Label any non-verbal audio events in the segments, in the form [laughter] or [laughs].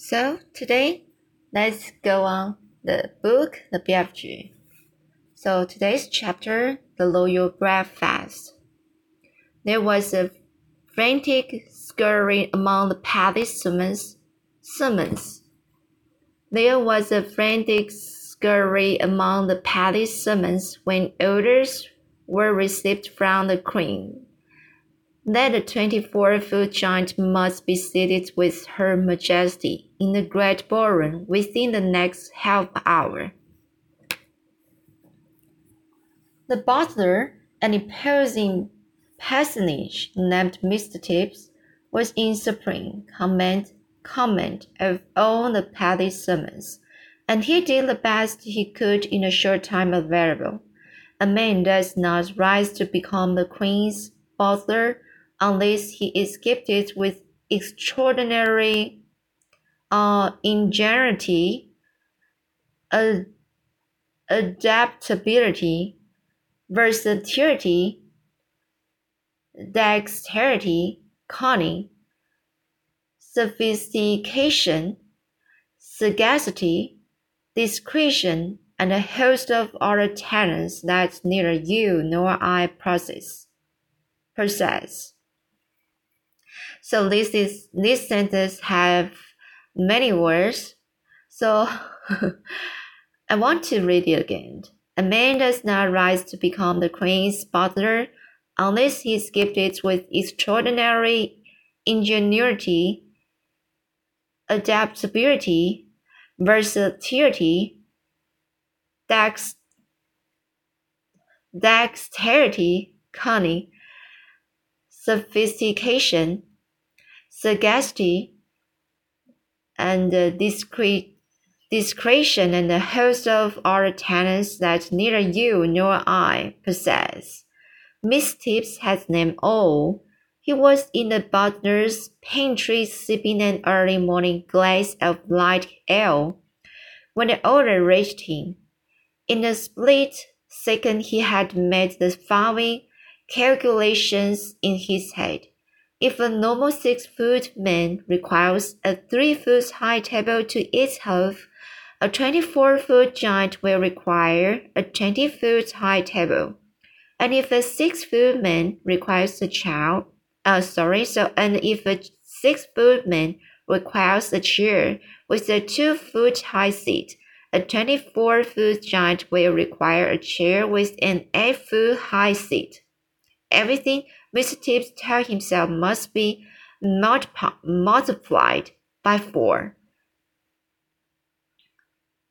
So today, let's go on the book, The BFG. So today's chapter, The Loyal Breakfast. There was a frantic scurry among the palace servants. servants. There was a frantic scurry among the palace servants when orders were received from the queen that the 24 foot giant must be seated with Her Majesty in the great ballroom within the next half hour. The butler, an imposing personage named Mr. Tibbs, was in supreme command, command of all the palace servants, and he did the best he could in the short time available. A man does not rise to become the queen's butler unless he is gifted with extraordinary uh, ingenuity, uh, adaptability, versatility, dexterity, cunning, sophistication, sagacity, discretion, and a host of other talents that neither you nor I possess. possess. So this is this sentence have many words. So [laughs] I want to read it again. A man does not rise to become the queen's butler unless he is gifted with extraordinary ingenuity, adaptability, versatility, dex, dexterity, cunning, sophistication, sagacity, and discre- discretion, and a host of other talents that neither you nor I possess. Miss Tibbs has named all. He was in the butler's pantry sipping an early morning glass of light ale when the order reached him. In a split second, he had made the following calculations in his head. If a normal six foot man requires a three foot high table to eat off, a 24 foot giant will require a 20 foot high table. And if a six foot man requires a child, uh, sorry, so, and if a six foot man requires a chair with a two foot high seat, a 24 foot giant will require a chair with an 8 foot high seat. Everything Mr. Tibbs tells himself must be multiplied by four.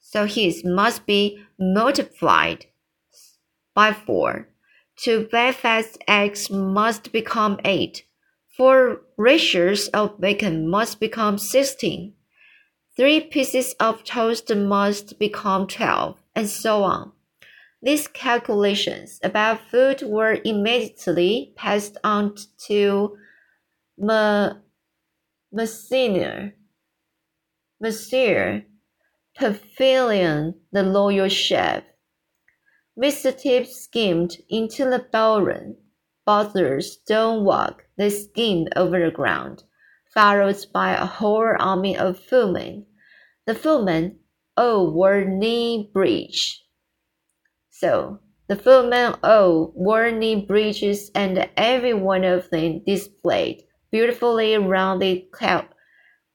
So his must be multiplied by four. Two breakfast eggs must become eight. Four rashers of bacon must become sixteen. Three pieces of toast must become twelve, and so on. These calculations about food were immediately passed on to Messire, Monsieur Papillon, the loyal chef. Mr. Tibbs skimmed into the ballroom. Butlers don't walk, they skim over the ground, followed by a whole army of footmen. The footmen all knee breeches so the footmen all wore knee breeches, and every one of them displayed beautifully rounded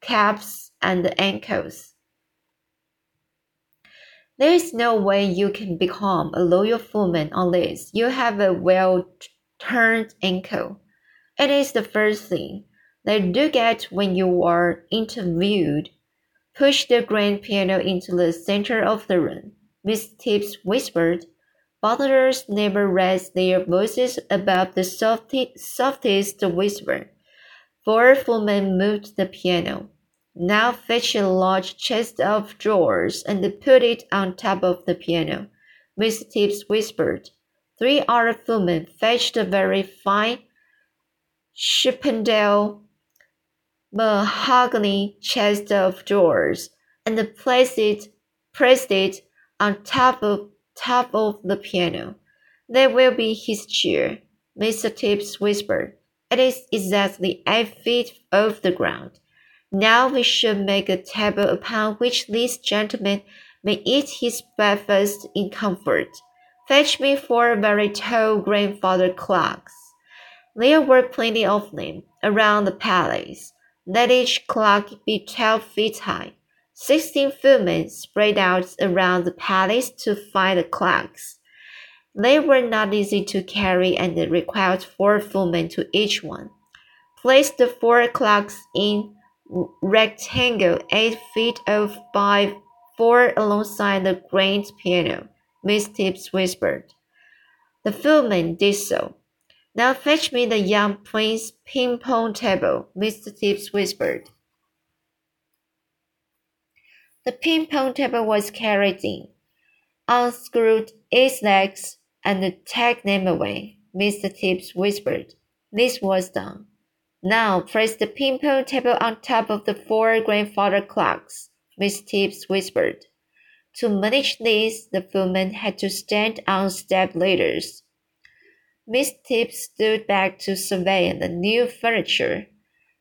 caps and ankles. There is no way you can become a loyal footman unless you have a well turned ankle. It is the first thing they do get when you are interviewed. Push the grand piano into the center of the room, Miss Tibbs whispered. Butlers never raised their voices above the softest whisper. Four footmen moved the piano. Now fetch a large chest of drawers and put it on top of the piano, Miss Tibbs whispered. Three other footmen fetched a very fine Chippendale mahogany chest of drawers and placed it, placed it on top of top of the piano. There will be his chair, Mr. Tibbs whispered. It is exactly eight feet off the ground. Now we should make a table upon which this gentleman may eat his breakfast in comfort. Fetch me four very tall grandfather clocks. There were plenty of them around the palace. Let each clock be twelve feet high. Sixteen footmen spread out around the palace to find the clocks. They were not easy to carry and required four footmen to each one. Place the four clocks in rectangle eight feet off by four alongside the grand piano, Miss Tibbs whispered. The footman did so. Now fetch me the young prince's ping-pong table, Mr. Tibbs whispered. The ping-pong table was carried in, unscrewed its legs, and taken them away, Mr. Tibbs whispered. This was done. Now place the ping-pong table on top of the four grandfather clocks, Miss Tibbs whispered. To manage this, the footman had to stand on step ladders Miss Tibbs stood back to survey the new furniture.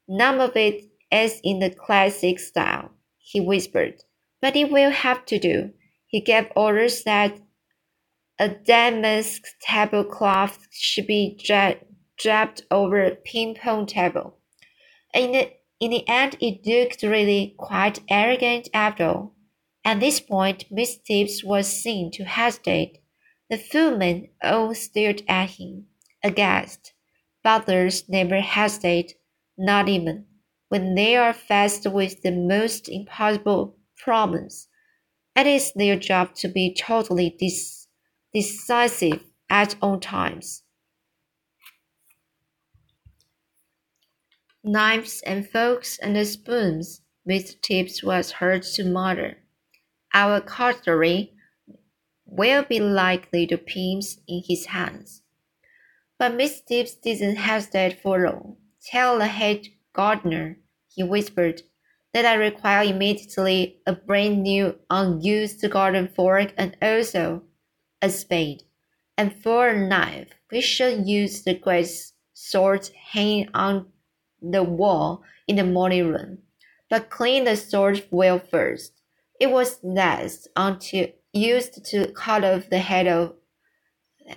None of it is in the classic style, he whispered, but it will have to do. He gave orders that a damask tablecloth should be dra draped over a ping-pong table. In the, in the end, it looked really quite arrogant after all. At this point, Miss Tibbs was seen to hesitate the footmen all stared at him, aghast. Butlers never hesitate, not even when they are faced with the most impossible problems. It is their job to be totally dis- decisive at all times. Knives and forks and spoons, Mr. Tibbs was heard to mutter. Our cutlery will be like little pins in his hands. But Miss Tibbs didn't hesitate for long. Tell the head gardener, he whispered, that I require immediately a brand new unused garden fork and also a spade. And for a knife, we should use the great sword hanging on the wall in the morning room. But clean the sword well first. It was last until used to cut off the head of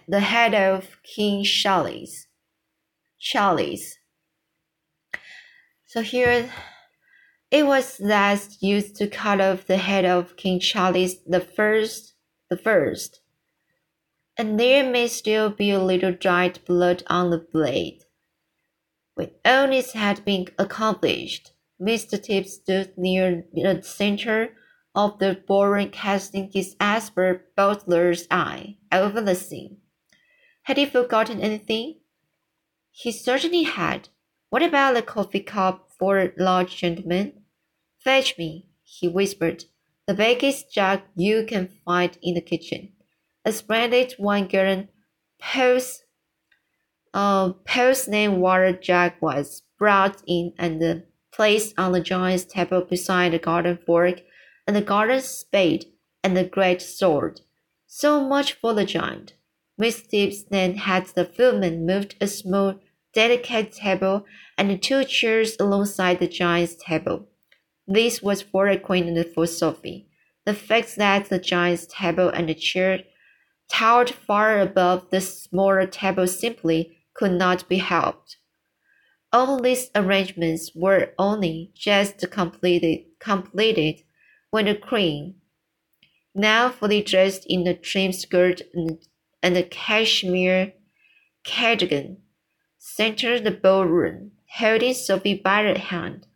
the head of King Charles. Charles. So here it was thus used to cut off the head of King Charles the first the first. And there may still be a little dried blood on the blade. When all this had been accomplished, Mr. Tibbs stood near the center of the boring casting his expert butler's eye over the scene. Had he forgotten anything? He certainly had. What about the coffee cup for a large gentleman? Fetch me, he whispered, the biggest jug you can find in the kitchen. A splendid one gallon post, uh, porcelain water jug was brought in and placed on the giant's table beside the garden fork and the garden spade, and the great sword. So much for the giant. Miss Tibbs then had the footman moved a small, delicate table and two chairs alongside the giant's table. This was for and for Sophie. The fact that the giant's table and the chair towered far above the smaller table simply could not be helped. All these arrangements were only just completed, completed when the queen, now fully dressed in a trim skirt and, and a cashmere cardigan, entered the ballroom, holding Sophie by the hand.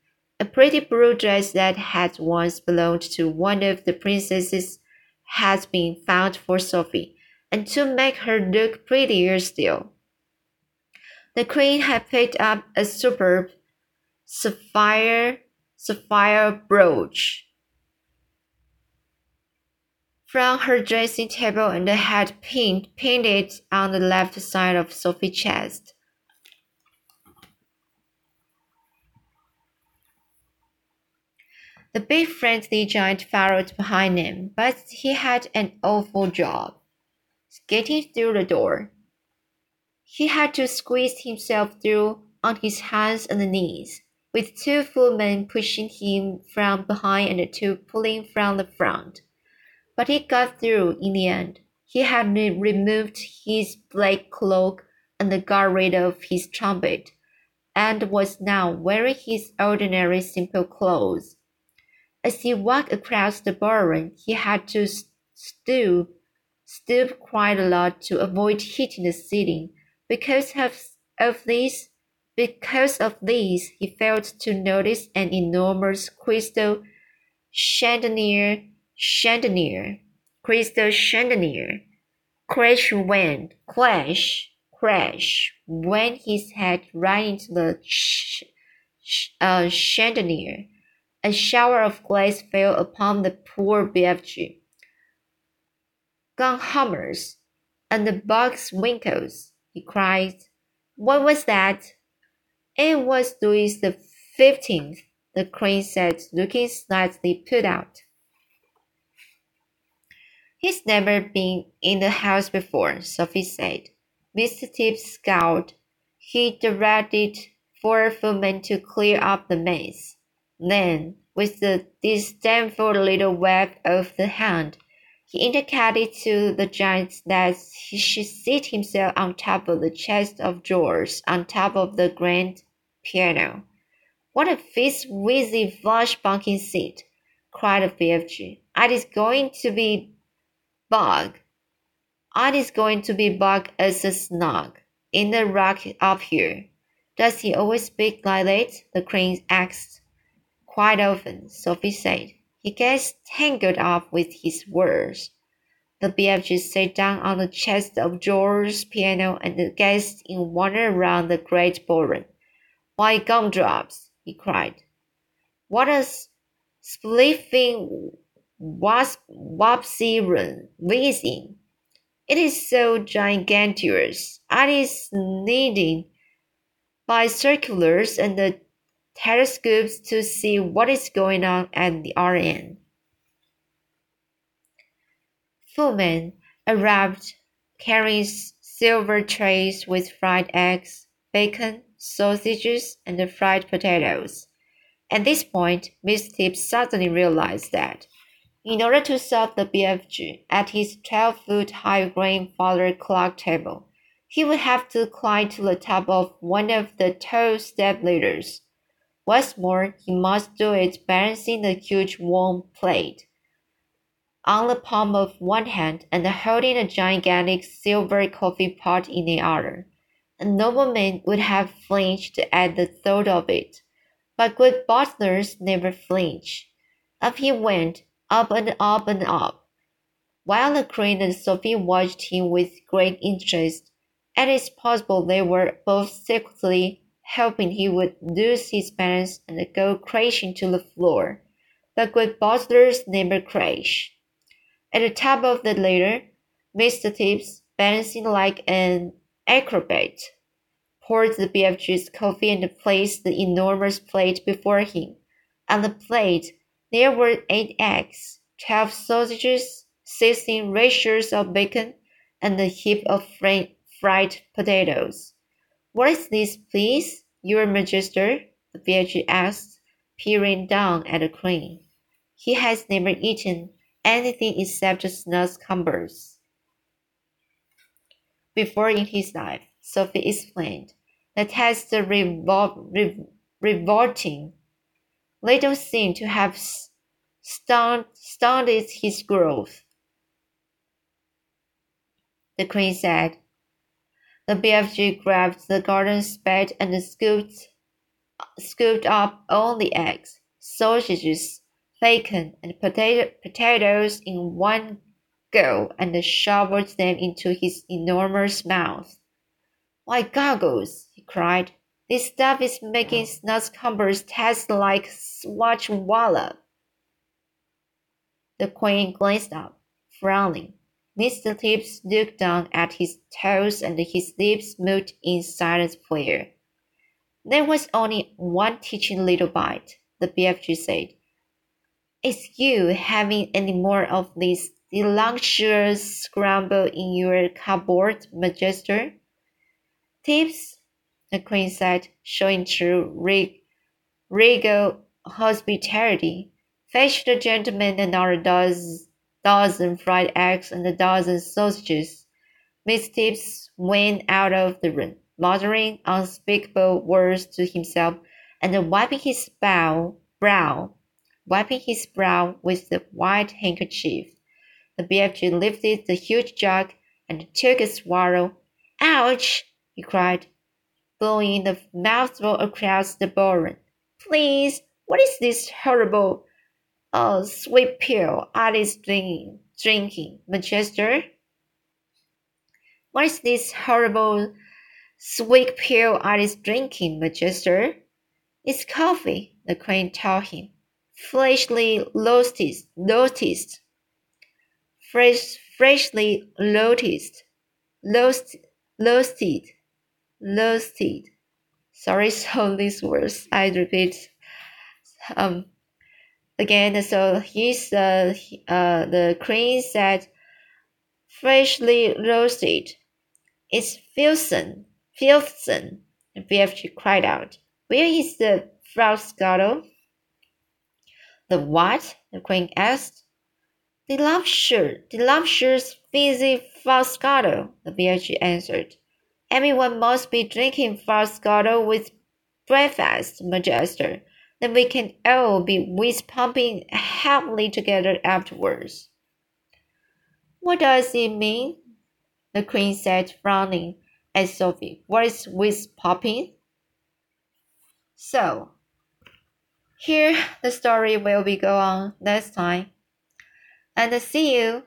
A pretty blue dress that had once belonged to one of the princesses had been found for Sophie, and to make her look prettier still. The queen had picked up a superb sapphire sapphire brooch from her dressing table and had pinned, pinned it on the left side of Sophie's chest. The big friendly giant followed behind him, but he had an awful job. Getting through the door. He had to squeeze himself through on his hands and knees. with two footmen pushing him from behind and two pulling from the front. But he got through in the end. He had removed his black cloak and got rid of his trumpet, and was now wearing his ordinary simple clothes. As he walked across the ballroom, he had to stoop, stoop quite a lot to avoid hitting the ceiling. Because of, of this, because of this, he failed to notice an enormous crystal chandelier, chandelier, crystal chandelier, crash went, crash, crash, when his head right into the uh, chandelier. A shower of glass fell upon the poor BFG. Gun hammers and the box winkles, he cried. What was that? It was Louis the fifteenth, the crane said, looking slightly put out. He's never been in the house before, Sophie said. Mr. Tibbs scowled. He directed four footmen to clear up the mess. Then, with a disdainful little wag of the hand, he indicated to the giant that he should seat himself on top of the chest of drawers on top of the grand piano. What a fizz wizzy flush bunking seat, cried BFG. It is going to be bug. It is going to be bug as a snug in the rock up here. Does he always speak like that? The crane asked. Quite often, Sophie said. He gets tangled up with his words. The BFG sat down on the chest of George's piano and gazed in wonder around the great ballroom. Why, gumdrops, he cried. What a spliffing wasp wapsy run whizzing. It is so gigantuous. It is needing binoculars and the telescopes to see what is going on at the other end. Footmen arrived carrying silver trays with fried eggs, bacon, sausages, and fried potatoes. At this point, Miss Tibbs suddenly realized that in order to solve the BFG at his 12 foot high grandfather clock table, he would have to climb to the top of one of the tall step ladders. What's more, he must do it balancing the huge warm plate on the palm of one hand and holding a gigantic silver coffee pot in the other. A nobleman would have flinched at the thought of it, but good butlers never flinch. Up he went, up and up and up. While the Queen and Sophie watched him with great interest, it is possible they were both secretly hoping he would lose his balance and go crashing to the floor. But good butlers never crash. At the top of the ladder, Mr. Tibbs, balancing like an acrobat, poured the BFG's coffee and placed the enormous plate before him. On the plate, there were eight eggs, twelve sausages, sixteen rashers of bacon, and a heap of fried potatoes. What is this, please, Your Majesty? the BFG asked, peering down at the queen. He has never eaten anything except snozzcumbers. Before in his life, Sophie explained, the test revol- re- revolting little seemed to have stunned, stunted his growth. The queen said. The BFG grabbed the garden spade and scooped, scooped up all the eggs, sausages, bacon, and potato, potatoes in one go and shoveled them into his enormous mouth. Why, goggles, he cried. This stuff is making snozzcumbers taste like swatchwallop. The queen glanced up, frowning. Mr. Tibbs looked down at his toes and his lips moved in silent prayer. There was only one teaching little bite, the BFG said. Is you having any more of this deluxious scramble in your cupboard, Majester? Tibbs, the queen said, showing true regal hospitality. Fetch the gentleman another dozen, dozen fried eggs and a dozen sausages. Miss Tibbs went out of the room, muttering unspeakable words to himself and wiping his brow, brow, wiping his brow with the white handkerchief. The BFG lifted the huge jug and took a swallow. Ouch! he cried, blowing the mouthful across the ballroom. Please, what is this horrible uh, sweet pill Alice drinking, drinking, Manchester? What is this horrible sweet pill Alice drinking, Manchester? It's coffee, the crane told him. Freshly roasted, noticed. Fresh, freshly roasted, roasted, roasted, roasted. Sorry, [laughs] so these words I repeat. Um, again, so he's uh, uh the crane said, freshly roasted. It's Filson, Filson. The BFG cried out. Where is the Froscato? The what? the queen asked. The luxurious, the luxurious fizzy Froscato, the BFG answered. Everyone must be drinking Froscato with breakfast, Majester. Then we can all be whiz pumping happily together afterwards. What does it mean? The queen said, frowning at Sophie. What is whiz popping? So, here the story will be go on next time. And see you